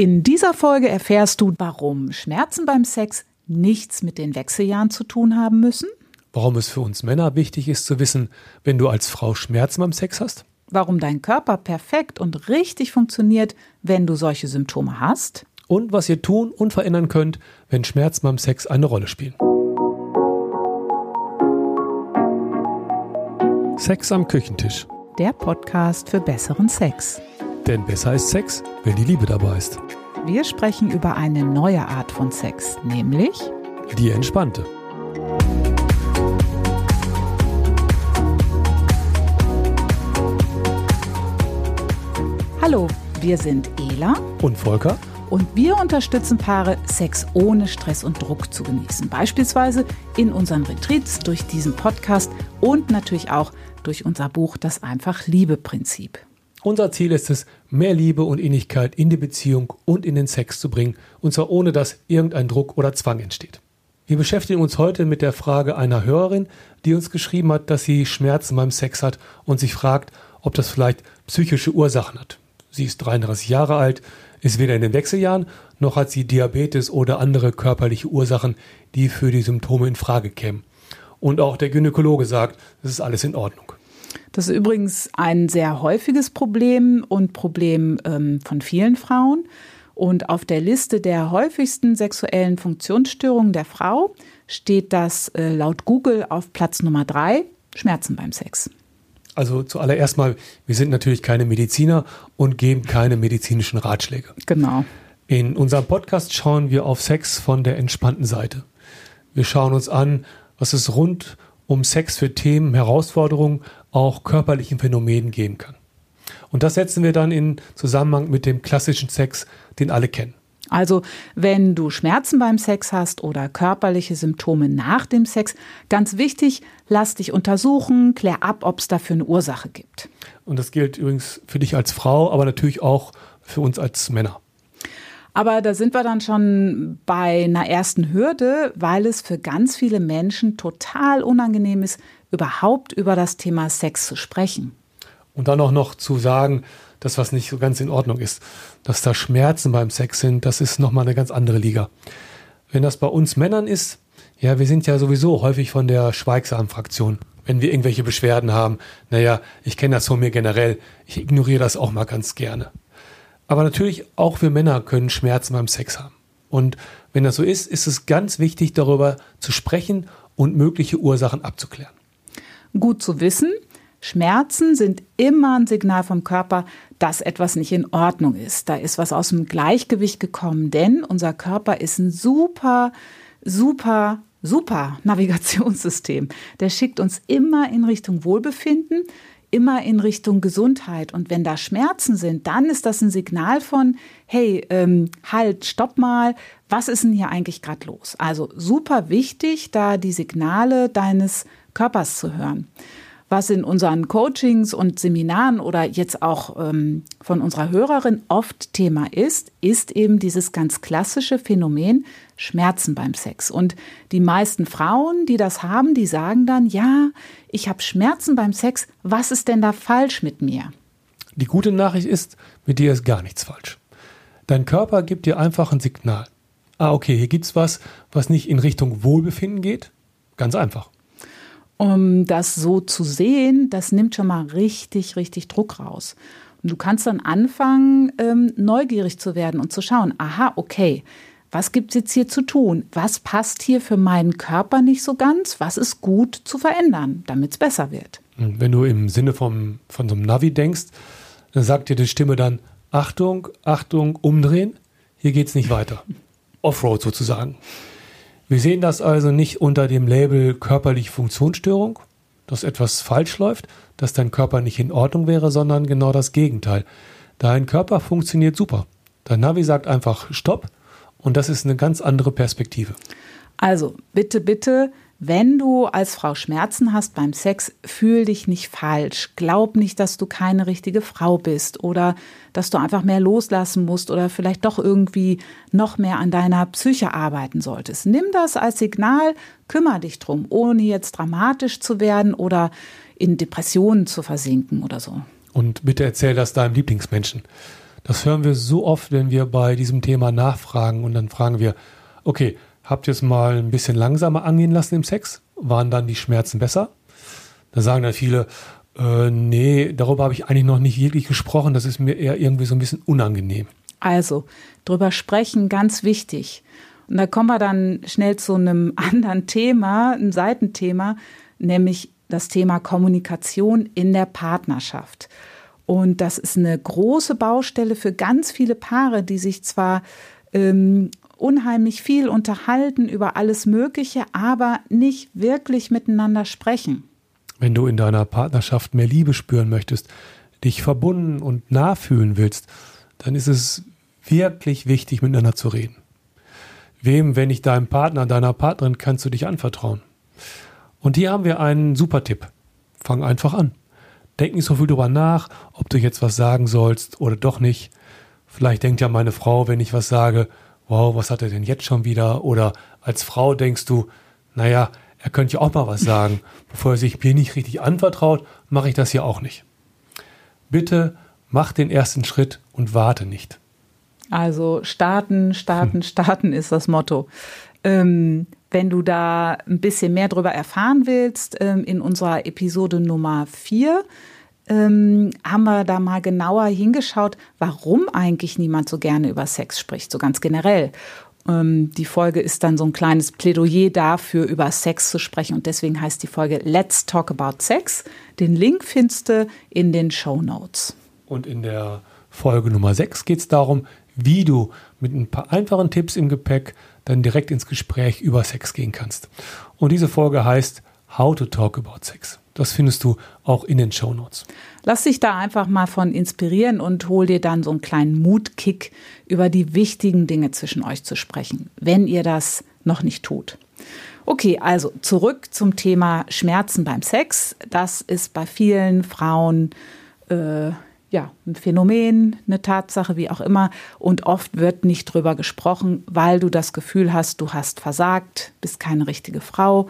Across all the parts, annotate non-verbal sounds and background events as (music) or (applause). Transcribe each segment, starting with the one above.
In dieser Folge erfährst du, warum Schmerzen beim Sex nichts mit den Wechseljahren zu tun haben müssen. Warum es für uns Männer wichtig ist zu wissen, wenn du als Frau Schmerzen beim Sex hast. Warum dein Körper perfekt und richtig funktioniert, wenn du solche Symptome hast. Und was ihr tun und verändern könnt, wenn Schmerzen beim Sex eine Rolle spielen. Sex am Küchentisch. Der Podcast für besseren Sex. Denn besser ist Sex, wenn die Liebe dabei ist. Wir sprechen über eine neue Art von Sex, nämlich Die entspannte. Hallo, wir sind Ela Und Volker? und wir unterstützen Paare, Sex ohne Stress und Druck zu genießen. Beispielsweise in unseren Retreats, durch diesen Podcast und natürlich auch durch unser Buch Das einfach Liebe-Prinzip. Unser Ziel ist es, mehr Liebe und Innigkeit in die Beziehung und in den Sex zu bringen, und zwar ohne dass irgendein Druck oder Zwang entsteht. Wir beschäftigen uns heute mit der Frage einer Hörerin, die uns geschrieben hat, dass sie Schmerzen beim Sex hat und sich fragt, ob das vielleicht psychische Ursachen hat. Sie ist 33 Jahre alt, ist weder in den Wechseljahren, noch hat sie Diabetes oder andere körperliche Ursachen, die für die Symptome in Frage kämen. Und auch der Gynäkologe sagt, es ist alles in Ordnung. Das ist übrigens ein sehr häufiges Problem und Problem ähm, von vielen Frauen. Und auf der Liste der häufigsten sexuellen Funktionsstörungen der Frau steht das äh, laut Google auf Platz Nummer drei, Schmerzen beim Sex. Also zuallererst mal, wir sind natürlich keine Mediziner und geben keine medizinischen Ratschläge. Genau. In unserem Podcast schauen wir auf Sex von der entspannten Seite. Wir schauen uns an, was es rund um Sex für Themen, Herausforderungen, auch körperlichen Phänomenen geben kann. Und das setzen wir dann in Zusammenhang mit dem klassischen Sex, den alle kennen. Also, wenn du Schmerzen beim Sex hast oder körperliche Symptome nach dem Sex, ganz wichtig, lass dich untersuchen, klär ab, ob es dafür eine Ursache gibt. Und das gilt übrigens für dich als Frau, aber natürlich auch für uns als Männer. Aber da sind wir dann schon bei einer ersten Hürde, weil es für ganz viele Menschen total unangenehm ist, überhaupt über das Thema Sex zu sprechen. Und dann auch noch zu sagen, dass was nicht so ganz in Ordnung ist, dass da Schmerzen beim Sex sind, das ist nochmal eine ganz andere Liga. Wenn das bei uns Männern ist, ja, wir sind ja sowieso häufig von der schweigsamen Fraktion. Wenn wir irgendwelche Beschwerden haben, naja, ich kenne das von mir generell, ich ignoriere das auch mal ganz gerne. Aber natürlich auch wir Männer können Schmerzen beim Sex haben. Und wenn das so ist, ist es ganz wichtig, darüber zu sprechen und mögliche Ursachen abzuklären. Gut zu wissen, Schmerzen sind immer ein Signal vom Körper, dass etwas nicht in Ordnung ist. Da ist was aus dem Gleichgewicht gekommen, denn unser Körper ist ein super, super, super Navigationssystem. Der schickt uns immer in Richtung Wohlbefinden, immer in Richtung Gesundheit. Und wenn da Schmerzen sind, dann ist das ein Signal von, hey, ähm, halt, stopp mal, was ist denn hier eigentlich gerade los? Also super wichtig, da die Signale deines Körpers zu hören. Was in unseren Coachings und Seminaren oder jetzt auch ähm, von unserer Hörerin oft Thema ist, ist eben dieses ganz klassische Phänomen Schmerzen beim Sex. Und die meisten Frauen, die das haben, die sagen dann, ja, ich habe Schmerzen beim Sex, was ist denn da falsch mit mir? Die gute Nachricht ist, mit dir ist gar nichts falsch. Dein Körper gibt dir einfach ein Signal. Ah, okay, hier gibt's was, was nicht in Richtung Wohlbefinden geht. Ganz einfach. Um das so zu sehen, das nimmt schon mal richtig, richtig Druck raus. Und du kannst dann anfangen, ähm, neugierig zu werden und zu schauen, aha, okay, was gibt es jetzt hier zu tun? Was passt hier für meinen Körper nicht so ganz? Was ist gut zu verändern, damit es besser wird? Wenn du im Sinne vom, von so einem Navi denkst, dann sagt dir die Stimme dann, Achtung, Achtung, umdrehen, hier geht's nicht weiter. (laughs) Offroad sozusagen. Wir sehen das also nicht unter dem Label körperliche Funktionsstörung, dass etwas falsch läuft, dass dein Körper nicht in Ordnung wäre, sondern genau das Gegenteil. Dein Körper funktioniert super. Dein Navi sagt einfach Stopp und das ist eine ganz andere Perspektive. Also bitte, bitte, wenn du als Frau Schmerzen hast beim Sex, fühl dich nicht falsch. Glaub nicht, dass du keine richtige Frau bist oder dass du einfach mehr loslassen musst oder vielleicht doch irgendwie noch mehr an deiner Psyche arbeiten solltest. Nimm das als Signal, kümmere dich drum, ohne jetzt dramatisch zu werden oder in Depressionen zu versinken oder so. Und bitte erzähl das deinem Lieblingsmenschen. Das hören wir so oft, wenn wir bei diesem Thema nachfragen und dann fragen wir, okay, habt ihr es mal ein bisschen langsamer angehen lassen im Sex? Waren dann die Schmerzen besser? Da sagen dann viele, äh, nee, darüber habe ich eigentlich noch nicht wirklich gesprochen, das ist mir eher irgendwie so ein bisschen unangenehm. Also, drüber sprechen, ganz wichtig. Und da kommen wir dann schnell zu einem (laughs) anderen Thema, ein Seitenthema, nämlich das Thema Kommunikation in der Partnerschaft. Und das ist eine große Baustelle für ganz viele Paare, die sich zwar ähm, unheimlich viel unterhalten über alles Mögliche, aber nicht wirklich miteinander sprechen. Wenn du in deiner Partnerschaft mehr Liebe spüren möchtest, dich verbunden und nachfühlen willst, dann ist es wirklich wichtig, miteinander zu reden. Wem, wenn nicht deinem Partner, deiner Partnerin, kannst du dich anvertrauen? Und hier haben wir einen super Tipp. Fang einfach an. Denk nicht so viel drüber nach, ob du jetzt was sagen sollst oder doch nicht. Vielleicht denkt ja meine Frau, wenn ich was sage, wow, was hat er denn jetzt schon wieder? Oder als Frau denkst du, naja, er könnte ja auch mal was sagen. (laughs) Bevor er sich mir nicht richtig anvertraut, mache ich das ja auch nicht. Bitte mach den ersten Schritt und warte nicht. Also starten, starten, hm. starten ist das Motto. Ähm, wenn du da ein bisschen mehr darüber erfahren willst, ähm, in unserer Episode Nummer 4 ähm, haben wir da mal genauer hingeschaut, warum eigentlich niemand so gerne über Sex spricht, so ganz generell. Ähm, die Folge ist dann so ein kleines Plädoyer dafür, über Sex zu sprechen und deswegen heißt die Folge Let's Talk About Sex. Den Link findest du in den Show Notes. Und in der Folge Nummer 6 geht es darum, wie du mit ein paar einfachen Tipps im Gepäck dann direkt ins Gespräch über Sex gehen kannst. Und diese Folge heißt How to Talk About Sex. Das findest du auch in den Show Notes. Lass dich da einfach mal von inspirieren und hol dir dann so einen kleinen Mutkick, über die wichtigen Dinge zwischen euch zu sprechen, wenn ihr das noch nicht tut. Okay, also zurück zum Thema Schmerzen beim Sex. Das ist bei vielen Frauen äh, ja, ein Phänomen, eine Tatsache, wie auch immer. Und oft wird nicht drüber gesprochen, weil du das Gefühl hast, du hast versagt, bist keine richtige Frau.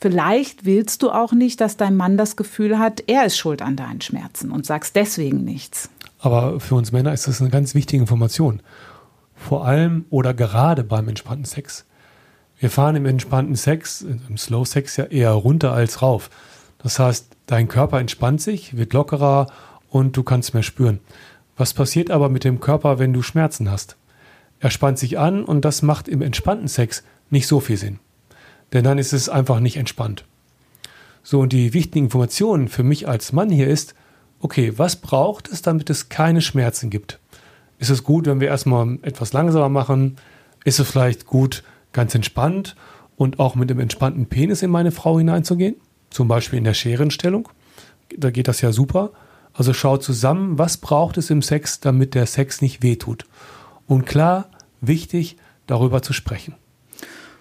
Vielleicht willst du auch nicht, dass dein Mann das Gefühl hat, er ist schuld an deinen Schmerzen und sagst deswegen nichts. Aber für uns Männer ist das eine ganz wichtige Information. Vor allem oder gerade beim entspannten Sex. Wir fahren im entspannten Sex, im Slow Sex ja eher runter als rauf. Das heißt, dein Körper entspannt sich, wird lockerer und du kannst mehr spüren. Was passiert aber mit dem Körper, wenn du Schmerzen hast? Er spannt sich an und das macht im entspannten Sex nicht so viel Sinn. Denn dann ist es einfach nicht entspannt. So, und die wichtigen Informationen für mich als Mann hier ist, okay, was braucht es, damit es keine Schmerzen gibt? Ist es gut, wenn wir erstmal etwas langsamer machen? Ist es vielleicht gut, ganz entspannt und auch mit dem entspannten Penis in meine Frau hineinzugehen? Zum Beispiel in der Scherenstellung. Da geht das ja super. Also schau zusammen, was braucht es im Sex, damit der Sex nicht wehtut. Und klar, wichtig, darüber zu sprechen.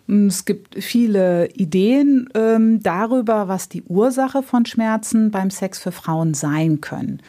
Es gibt viele Ideen ähm, darüber, was die Ursache von Schmerzen beim Sex für Frauen sein können.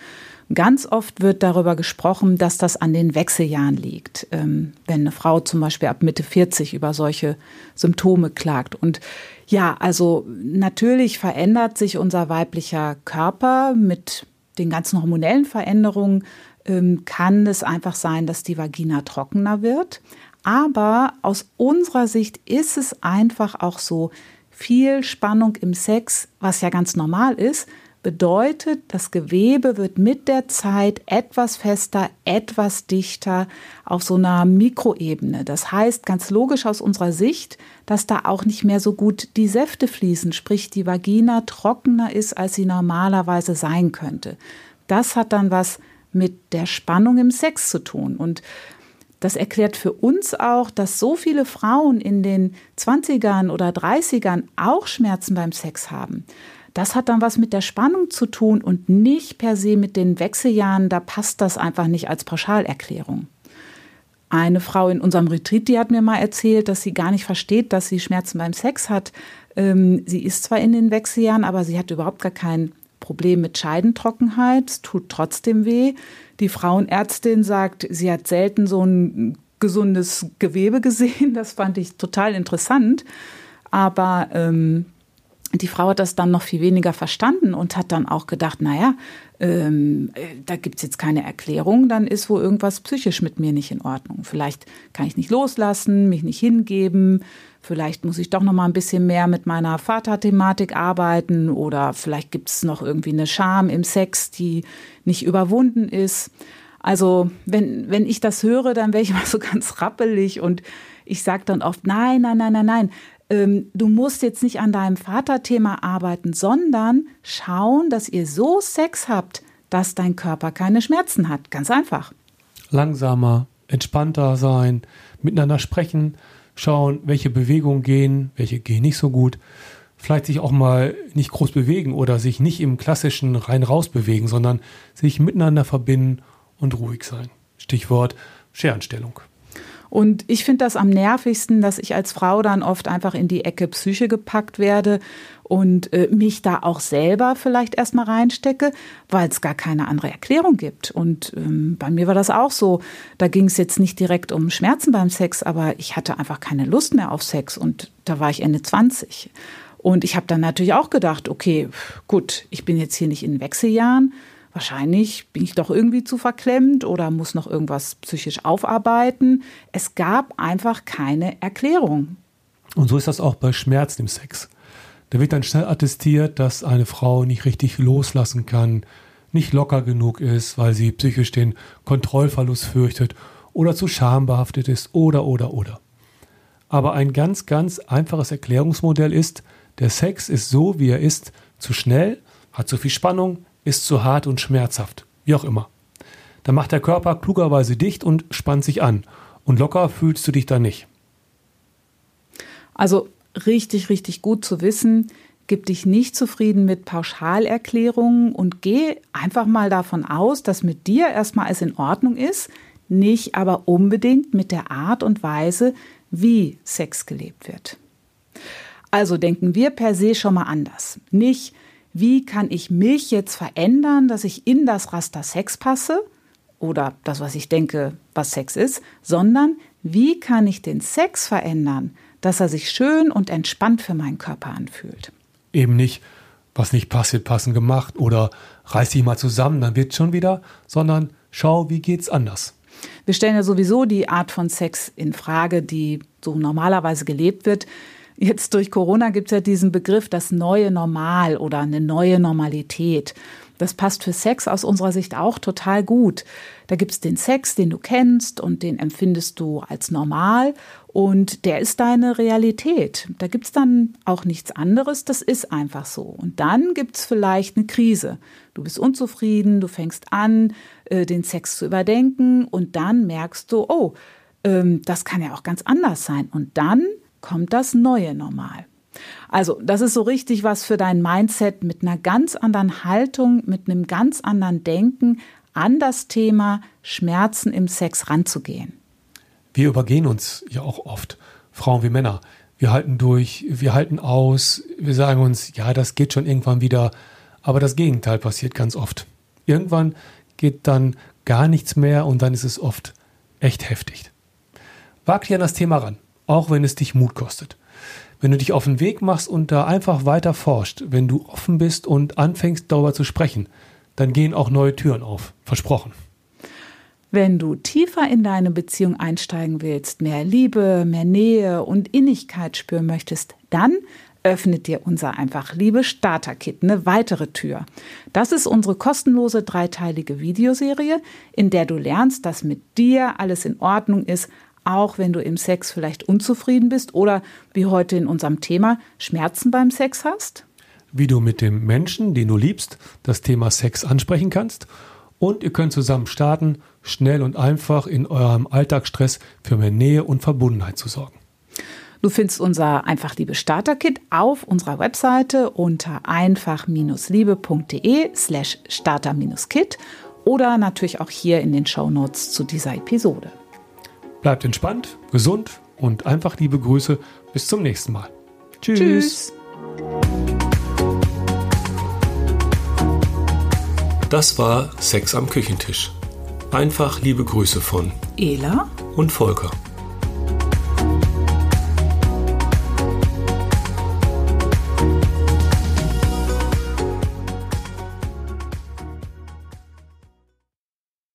Ganz oft wird darüber gesprochen, dass das an den Wechseljahren liegt, ähm, wenn eine Frau zum Beispiel ab Mitte 40 über solche Symptome klagt. Und ja, also natürlich verändert sich unser weiblicher Körper mit den ganzen hormonellen Veränderungen ähm, kann es einfach sein, dass die Vagina trockener wird. Aber aus unserer Sicht ist es einfach auch so, viel Spannung im Sex, was ja ganz normal ist, bedeutet, das Gewebe wird mit der Zeit etwas fester, etwas dichter auf so einer Mikroebene. Das heißt ganz logisch aus unserer Sicht, dass da auch nicht mehr so gut die Säfte fließen, sprich die Vagina trockener ist, als sie normalerweise sein könnte das hat dann was mit der Spannung im Sex zu tun. Und das erklärt für uns auch, dass so viele Frauen in den 20ern oder 30ern auch Schmerzen beim Sex haben. Das hat dann was mit der Spannung zu tun und nicht per se mit den Wechseljahren. Da passt das einfach nicht als Pauschalerklärung. Eine Frau in unserem Retreat, die hat mir mal erzählt, dass sie gar nicht versteht, dass sie Schmerzen beim Sex hat. Ähm, sie ist zwar in den Wechseljahren, aber sie hat überhaupt gar keinen Problem mit Scheidentrockenheit, es tut trotzdem weh. Die Frauenärztin sagt, sie hat selten so ein gesundes Gewebe gesehen. Das fand ich total interessant. Aber ähm, die Frau hat das dann noch viel weniger verstanden und hat dann auch gedacht, naja, ähm, äh, da gibt's jetzt keine Erklärung, dann ist wohl irgendwas psychisch mit mir nicht in Ordnung. Vielleicht kann ich nicht loslassen, mich nicht hingeben, vielleicht muss ich doch noch mal ein bisschen mehr mit meiner Vaterthematik arbeiten oder vielleicht gibt's noch irgendwie eine Scham im Sex, die nicht überwunden ist. Also wenn, wenn ich das höre, dann wäre ich (laughs) immer so ganz rappelig und ich sage dann oft, nein, nein, nein, nein, nein, ähm, du musst jetzt nicht an deinem Vaterthema arbeiten, sondern schauen, dass ihr so Sex habt, dass dein Körper keine Schmerzen hat. Ganz einfach. Langsamer, entspannter sein, miteinander sprechen, schauen, welche Bewegungen gehen, welche gehen nicht so gut. Vielleicht sich auch mal nicht groß bewegen oder sich nicht im klassischen rein-raus bewegen, sondern sich miteinander verbinden und ruhig sein. Stichwort Scherenstellung. Und ich finde das am nervigsten, dass ich als Frau dann oft einfach in die Ecke Psyche gepackt werde und äh, mich da auch selber vielleicht erstmal reinstecke, weil es gar keine andere Erklärung gibt. Und ähm, bei mir war das auch so. Da ging es jetzt nicht direkt um Schmerzen beim Sex, aber ich hatte einfach keine Lust mehr auf Sex und da war ich Ende 20. Und ich habe dann natürlich auch gedacht, okay, gut, ich bin jetzt hier nicht in Wechseljahren wahrscheinlich bin ich doch irgendwie zu verklemmt oder muss noch irgendwas psychisch aufarbeiten. Es gab einfach keine Erklärung. Und so ist das auch bei Schmerzen im Sex. Da wird dann schnell attestiert, dass eine Frau nicht richtig loslassen kann, nicht locker genug ist, weil sie psychisch den Kontrollverlust fürchtet oder zu schambehaftet ist oder oder oder. Aber ein ganz, ganz einfaches Erklärungsmodell ist, der Sex ist so, wie er ist, zu schnell, hat zu viel Spannung, ist zu hart und schmerzhaft, wie auch immer. Dann macht der Körper klugerweise dicht und spannt sich an. Und locker fühlst du dich dann nicht. Also richtig, richtig gut zu wissen, gib dich nicht zufrieden mit Pauschalerklärungen und geh einfach mal davon aus, dass mit dir erstmal es in Ordnung ist, nicht aber unbedingt mit der Art und Weise, wie Sex gelebt wird. Also denken wir per se schon mal anders. Nicht, wie kann ich mich jetzt verändern, dass ich in das Raster Sex passe oder das, was ich denke, was Sex ist, sondern wie kann ich den Sex verändern, dass er sich schön und entspannt für meinen Körper anfühlt. Eben nicht, was nicht passt, wird passend gemacht oder reiß dich mal zusammen, dann wird schon wieder, sondern schau, wie geht's anders. Wir stellen ja sowieso die Art von Sex in Frage, die so normalerweise gelebt wird. Jetzt durch Corona gibt es ja diesen Begriff das neue Normal oder eine neue Normalität. Das passt für Sex aus unserer Sicht auch total gut. Da gibt es den Sex, den du kennst und den empfindest du als normal und der ist deine Realität. Da gibt es dann auch nichts anderes, das ist einfach so. Und dann gibt es vielleicht eine Krise. Du bist unzufrieden, du fängst an, äh, den Sex zu überdenken und dann merkst du, oh, ähm, das kann ja auch ganz anders sein. Und dann kommt das neue Normal. Also, das ist so richtig was für dein Mindset mit einer ganz anderen Haltung, mit einem ganz anderen Denken an das Thema Schmerzen im Sex ranzugehen. Wir übergehen uns ja auch oft, Frauen wie Männer. Wir halten durch, wir halten aus, wir sagen uns, ja, das geht schon irgendwann wieder, aber das Gegenteil passiert ganz oft. Irgendwann geht dann gar nichts mehr und dann ist es oft echt heftig. Wag dich an das Thema ran auch wenn es dich Mut kostet. Wenn du dich auf den Weg machst und da einfach weiter forscht, wenn du offen bist und anfängst darüber zu sprechen, dann gehen auch neue Türen auf. Versprochen. Wenn du tiefer in deine Beziehung einsteigen willst, mehr Liebe, mehr Nähe und Innigkeit spüren möchtest, dann öffnet dir unser Einfach Liebe Starter Kit eine weitere Tür. Das ist unsere kostenlose dreiteilige Videoserie, in der du lernst, dass mit dir alles in Ordnung ist, auch wenn du im Sex vielleicht unzufrieden bist oder wie heute in unserem Thema Schmerzen beim Sex hast? Wie du mit dem Menschen, den du liebst, das Thema Sex ansprechen kannst. Und ihr könnt zusammen starten, schnell und einfach in eurem Alltagsstress für mehr Nähe und Verbundenheit zu sorgen. Du findest unser Einfach Liebe Starter Kit auf unserer Webseite unter einfach-liebe.de slash starter-kit oder natürlich auch hier in den Show Notes zu dieser Episode. Bleibt entspannt, gesund und einfach liebe Grüße. Bis zum nächsten Mal. Tschüss. Tschüss. Das war Sex am Küchentisch. Einfach liebe Grüße von Ela und Volker.